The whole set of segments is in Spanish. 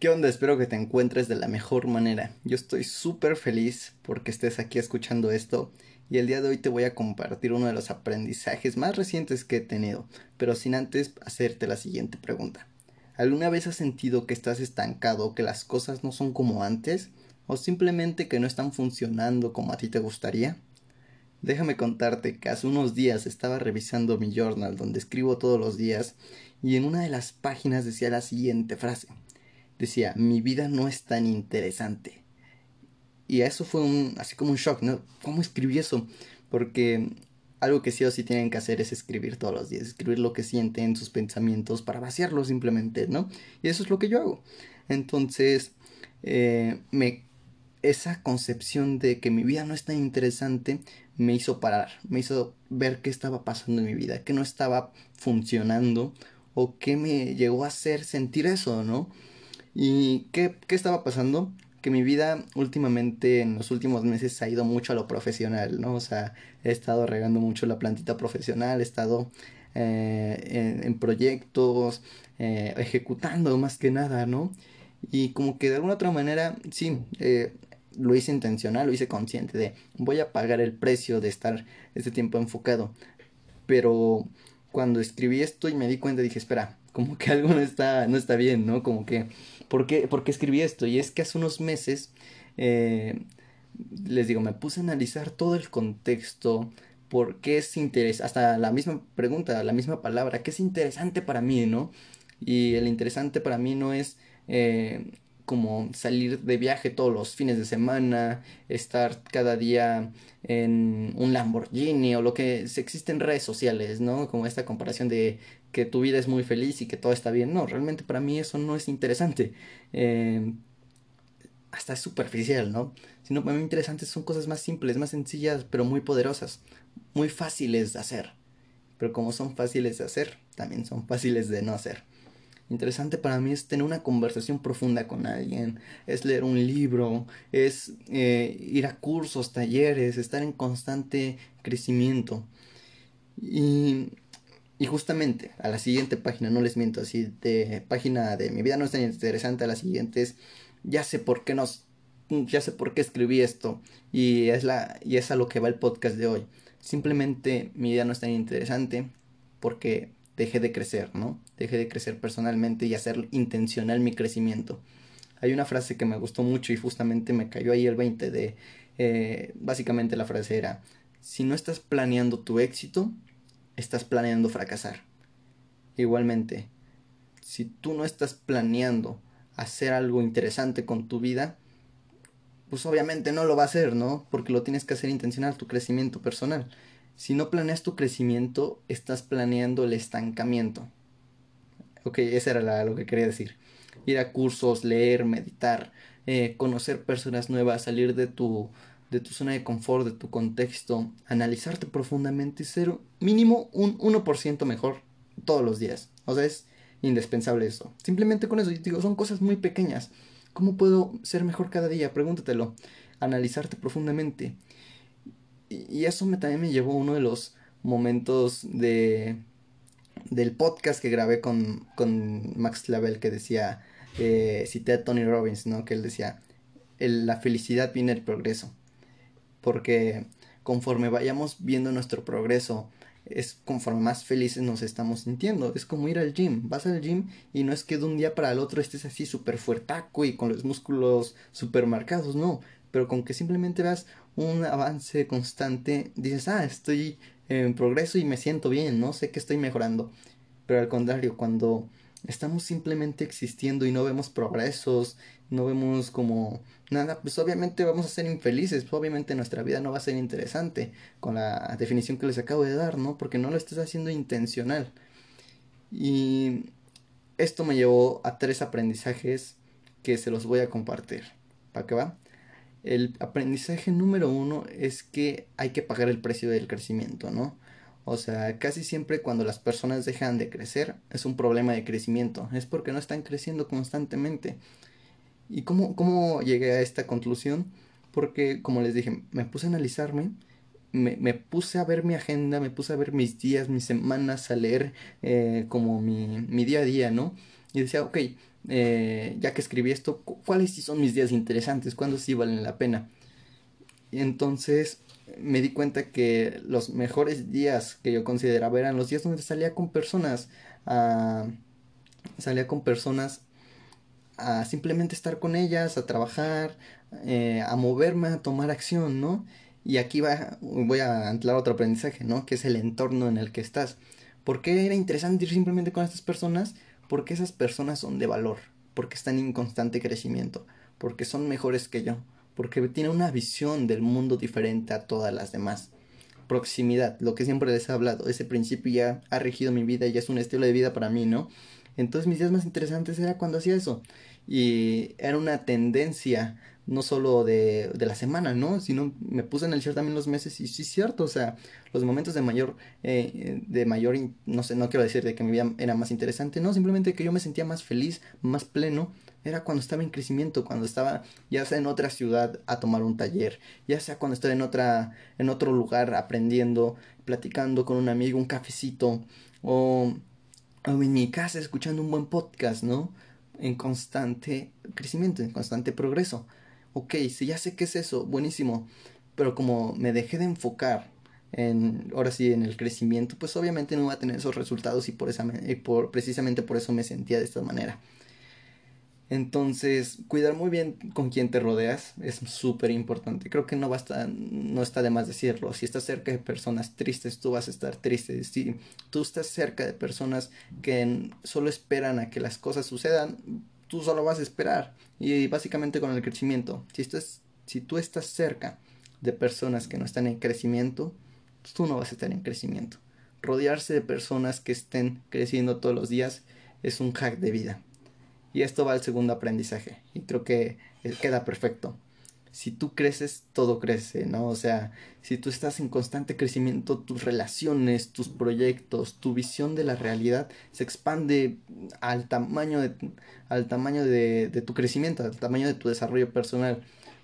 ¿Qué onda? Espero que te encuentres de la mejor manera. Yo estoy súper feliz porque estés aquí escuchando esto y el día de hoy te voy a compartir uno de los aprendizajes más recientes que he tenido, pero sin antes hacerte la siguiente pregunta. ¿Alguna vez has sentido que estás estancado, que las cosas no son como antes o simplemente que no están funcionando como a ti te gustaría? Déjame contarte que hace unos días estaba revisando mi journal donde escribo todos los días y en una de las páginas decía la siguiente frase decía, mi vida no es tan interesante. Y eso fue un, así como un shock, ¿no? ¿Cómo escribí eso? Porque algo que sí o sí tienen que hacer es escribir todos los días, escribir lo que sienten, sus pensamientos, para vaciarlo simplemente, ¿no? Y eso es lo que yo hago. Entonces, eh, me, esa concepción de que mi vida no es tan interesante me hizo parar, me hizo ver qué estaba pasando en mi vida, qué no estaba funcionando o qué me llegó a hacer sentir eso, ¿no? ¿Y qué, qué estaba pasando? Que mi vida últimamente, en los últimos meses, ha ido mucho a lo profesional, ¿no? O sea, he estado regando mucho la plantita profesional, he estado eh, en, proyectos, eh, ejecutando más que nada, ¿no? Y como que de alguna otra manera, sí, eh, lo hice intencional, lo hice consciente de voy a pagar el precio de estar este tiempo enfocado. Pero cuando escribí esto y me di cuenta, dije, espera, como que algo no está, no está bien, ¿no? Como que, ¿por qué, ¿por qué escribí esto? Y es que hace unos meses, eh, les digo, me puse a analizar todo el contexto, por qué es interesante, hasta la misma pregunta, la misma palabra, qué es interesante para mí, ¿no? Y el interesante para mí no es eh, como salir de viaje todos los fines de semana, estar cada día en un Lamborghini o lo que se redes sociales, ¿no? Como esta comparación de que tu vida es muy feliz y que todo está bien. No, realmente para mí eso no es interesante. Eh, hasta es superficial, ¿no? Sino para mí interesantes son cosas más simples, más sencillas, pero muy poderosas, muy fáciles de hacer. Pero como son fáciles de hacer, también son fáciles de no hacer. Interesante para mí es tener una conversación profunda con alguien, es leer un libro, es eh, ir a cursos, talleres, estar en constante crecimiento. Y, y, justamente a la siguiente página, no les miento, así de página de mi vida no es tan interesante, a la siguiente es ya sé por qué nos ya sé por qué escribí esto y es la y es a lo que va el podcast de hoy. Simplemente mi vida no es tan interesante porque dejé de crecer, ¿no? Dejé de crecer personalmente y hacer intencional mi crecimiento. Hay una frase que me gustó mucho y justamente me cayó ahí el 20 de, eh, básicamente la frase era, si no estás planeando tu éxito, estás planeando fracasar. Igualmente, si tú no estás planeando hacer algo interesante con tu vida, pues obviamente no lo va a hacer, ¿no? Porque lo tienes que hacer intencional, tu crecimiento personal. Si no planeas tu crecimiento, estás planeando el estancamiento. Ok, eso era lo que quería decir. Ir a cursos, leer, meditar, eh, conocer personas nuevas, salir de tu, de tu zona de confort, de tu contexto, analizarte profundamente y ser mínimo un 1% mejor todos los días. O sea, es indispensable eso. Simplemente con eso, yo digo, son cosas muy pequeñas. ¿Cómo puedo ser mejor cada día? Pregúntatelo. Analizarte profundamente. Y eso me, también me llevó a uno de los momentos de del podcast que grabé con, con Max Clavel que decía, eh, cité a Tony Robbins, ¿no? Que él decía, la felicidad viene del progreso. Porque conforme vayamos viendo nuestro progreso, es conforme más felices nos estamos sintiendo. Es como ir al gym. Vas al gym y no es que de un día para el otro estés así súper fuertaco y con los músculos súper marcados, no. Pero con que simplemente veas un avance constante, dices, ah, estoy en progreso y me siento bien, ¿no? Sé que estoy mejorando. Pero al contrario, cuando estamos simplemente existiendo y no vemos progresos, no vemos como nada, pues obviamente vamos a ser infelices, obviamente nuestra vida no va a ser interesante con la definición que les acabo de dar, ¿no? Porque no lo estás haciendo intencional. Y esto me llevó a tres aprendizajes que se los voy a compartir. ¿Para qué va? El aprendizaje número uno es que hay que pagar el precio del crecimiento, ¿no? O sea, casi siempre cuando las personas dejan de crecer es un problema de crecimiento, es porque no están creciendo constantemente. ¿Y cómo, cómo llegué a esta conclusión? Porque, como les dije, me puse a analizarme, me, me puse a ver mi agenda, me puse a ver mis días, mis semanas, a leer eh, como mi, mi día a día, ¿no? Y decía, ok, eh, ya que escribí esto, cuáles sí son mis días interesantes, cuándo sí valen la pena. Y entonces me di cuenta que los mejores días que yo consideraba eran los días donde salía con personas, a, salía con personas a simplemente estar con ellas, a trabajar, eh, a moverme, a tomar acción, ¿no? Y aquí va, voy a anclar otro aprendizaje, ¿no? Que es el entorno en el que estás. ¿Por qué era interesante ir simplemente con estas personas? Porque esas personas son de valor, porque están en constante crecimiento, porque son mejores que yo, porque tienen una visión del mundo diferente a todas las demás. Proximidad, lo que siempre les he hablado, ese principio ya ha regido mi vida ya es un estilo de vida para mí, ¿no? Entonces mis días más interesantes era cuando hacía eso. Y era una tendencia no solo de, de, la semana, ¿no? Sino me puse el chat también los meses y sí es cierto, o sea, los momentos de mayor, eh, de mayor, no sé, no quiero decir de que mi vida era más interesante, no, simplemente que yo me sentía más feliz, más pleno, era cuando estaba en crecimiento, cuando estaba ya sea en otra ciudad a tomar un taller, ya sea cuando estaba en otra, en otro lugar aprendiendo, platicando con un amigo, un cafecito, o en mi casa escuchando un buen podcast, ¿no? En constante crecimiento, en constante progreso ok, si ya sé qué es eso, buenísimo, pero como me dejé de enfocar en, ahora sí, en el crecimiento, pues obviamente no iba a tener esos resultados y por esa, y por, precisamente por eso me sentía de esta manera. Entonces, cuidar muy bien con quien te rodeas es súper importante. Creo que no basta, no está de más decirlo. Si estás cerca de personas tristes, tú vas a estar triste. Si tú estás cerca de personas que solo esperan a que las cosas sucedan, tú solo vas a esperar. Y básicamente con el crecimiento, si, estás, si tú estás cerca de personas que no están en crecimiento, tú no vas a estar en crecimiento. Rodearse de personas que estén creciendo todos los días es un hack de vida. Y esto va al segundo aprendizaje. Y creo que queda perfecto si tú creces, todo crece, ¿no? O sea, si tú estás en constante crecimiento, tus relaciones, tus proyectos, tu visión de la realidad se expande al tamaño de, al tamaño de, de tu crecimiento, al tamaño de tu desarrollo personal.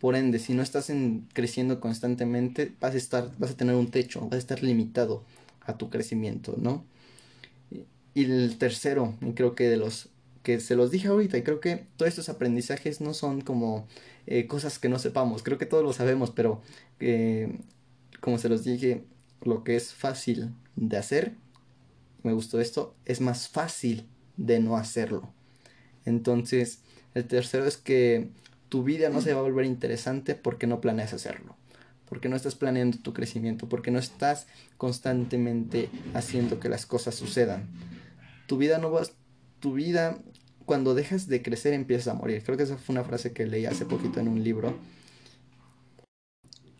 Por ende, si no estás en, creciendo constantemente, vas a estar, vas a tener un techo, vas a estar limitado a tu crecimiento, ¿no? Y el tercero, y creo que de los que se los dije ahorita, y creo que todos estos aprendizajes no son como eh, cosas que no sepamos. Creo que todos lo sabemos, pero eh, como se los dije, lo que es fácil de hacer, me gustó esto, es más fácil de no hacerlo. Entonces, el tercero es que tu vida no se va a volver interesante porque no planeas hacerlo. Porque no estás planeando tu crecimiento, porque no estás constantemente haciendo que las cosas sucedan. Tu vida no va, tu vida cuando dejas de crecer empiezas a morir. Creo que esa fue una frase que leí hace poquito en un libro.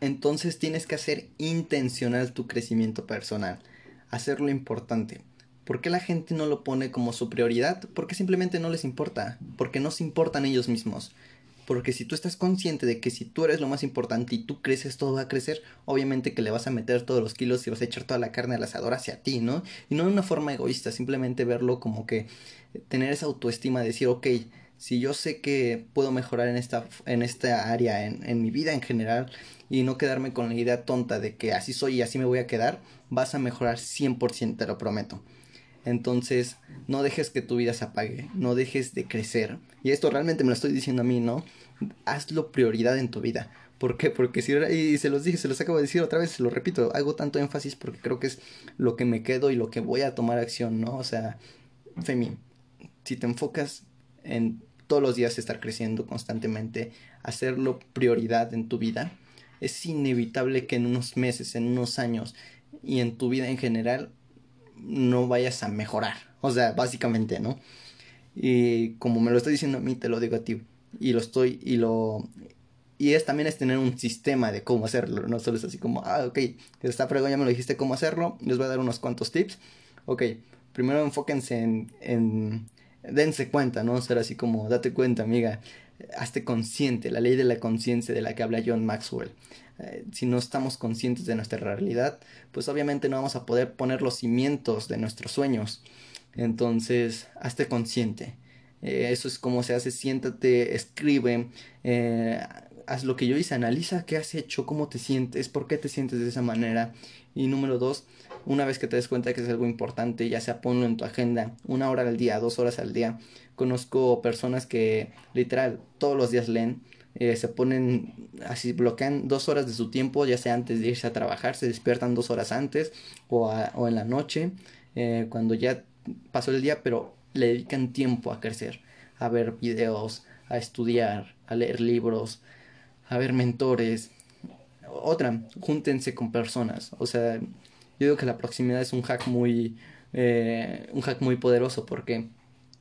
Entonces tienes que hacer intencional tu crecimiento personal, hacerlo importante. ¿Por qué la gente no lo pone como su prioridad? Porque simplemente no les importa, porque no se importan ellos mismos. Porque si tú estás consciente de que si tú eres lo más importante y tú creces, todo va a crecer, obviamente que le vas a meter todos los kilos y vas a echar toda la carne al asador hacia ti, ¿no? Y no de una forma egoísta, simplemente verlo como que tener esa autoestima de decir, ok, si yo sé que puedo mejorar en esta, en esta área, en, en mi vida en general, y no quedarme con la idea tonta de que así soy y así me voy a quedar, vas a mejorar 100%, te lo prometo. Entonces, no dejes que tu vida se apague, no dejes de crecer. Y esto realmente me lo estoy diciendo a mí, ¿no? Hazlo prioridad en tu vida. ¿Por qué? Porque si, y se los dije, se los acabo de decir otra vez, se lo repito, hago tanto énfasis porque creo que es lo que me quedo y lo que voy a tomar acción, ¿no? O sea, Femi, si te enfocas en todos los días estar creciendo constantemente, hacerlo prioridad en tu vida, es inevitable que en unos meses, en unos años y en tu vida en general no vayas a mejorar. O sea, básicamente, ¿no? Y como me lo estoy diciendo a mí, te lo digo a ti. Y lo estoy, y lo... Y es también es tener un sistema de cómo hacerlo. No solo es así como, ah, ok, esta prueba ya me lo dijiste cómo hacerlo. Les voy a dar unos cuantos tips. Ok, primero enfóquense en dense cuenta, ¿no? Ser así como, date cuenta, amiga, hazte consciente, la ley de la conciencia de la que habla John Maxwell. Eh, si no estamos conscientes de nuestra realidad, pues obviamente no vamos a poder poner los cimientos de nuestros sueños. Entonces, hazte consciente. Eh, eso es como se hace, siéntate, escribe, eh, haz lo que yo hice, analiza qué has hecho, cómo te sientes, por qué te sientes de esa manera. Y número dos, Una vez que te des cuenta que es algo importante, ya sea ponlo en tu agenda, una hora al día, dos horas al día. Conozco personas que literal todos los días leen, eh, se ponen así, bloquean dos horas de su tiempo, ya sea antes de irse a trabajar, se despiertan dos horas antes o, o en la noche, eh, cuando ya pasó el día, pero le dedican tiempo a crecer, a ver videos, a estudiar, a leer libros, a ver mentores. Otra, júntense con personas. O sea, yo digo que la proximidad es un hack muy, eh, un hack muy poderoso porque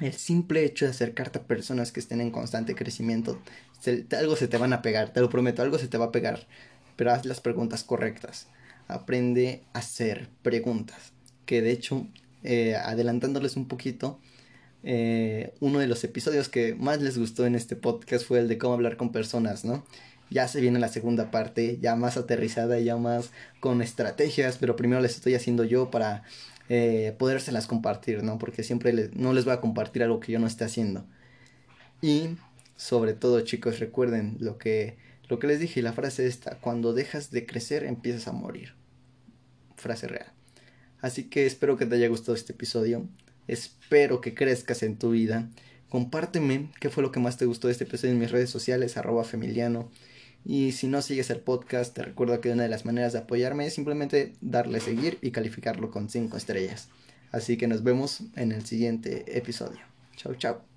el simple hecho de acercarte a personas que estén en constante crecimiento, algo se te van a pegar, te lo prometo, algo se te va a pegar, pero haz las preguntas correctas. Aprende a hacer preguntas. Que de hecho, eh, adelantándoles un poquito, eh, uno de los episodios que más les gustó en este podcast fue el de cómo hablar con personas, ¿no? Ya se viene la segunda parte, ya más aterrizada, ya más con estrategias, pero primero les estoy haciendo yo para eh, podérselas compartir, ¿no? Porque siempre no les voy a compartir algo que yo no esté haciendo. Y sobre todo, chicos, recuerden lo que, lo que les dije, la frase esta, cuando dejas de crecer empiezas a morir. Frase real. Así que espero que te haya gustado este episodio. Espero que crezcas en tu vida. Compárteme qué fue lo que más te gustó de este episodio en mis redes sociales, arroba familiano. Y si no sigues el podcast, te recuerdo que una de las maneras de apoyarme es simplemente darle seguir y calificarlo con 5 estrellas. Así que nos vemos en el siguiente episodio. Chao, chao.